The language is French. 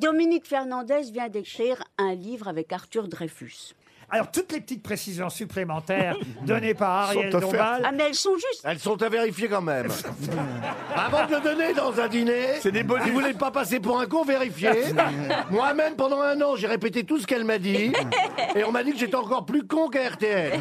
Dominique Fernandez vient d'écrire un livre avec Arthur Dreyfus. Alors, toutes les petites précisions supplémentaires données par Ariel Ah, mais elles sont justes. Elles sont à vérifier quand même. Avant de le donner dans un dîner, si vous voulez pas passer pour un con, vérifiez. Moi-même, pendant un an, j'ai répété tout ce qu'elle m'a dit. Et on m'a dit que j'étais encore plus con qu'à RTL.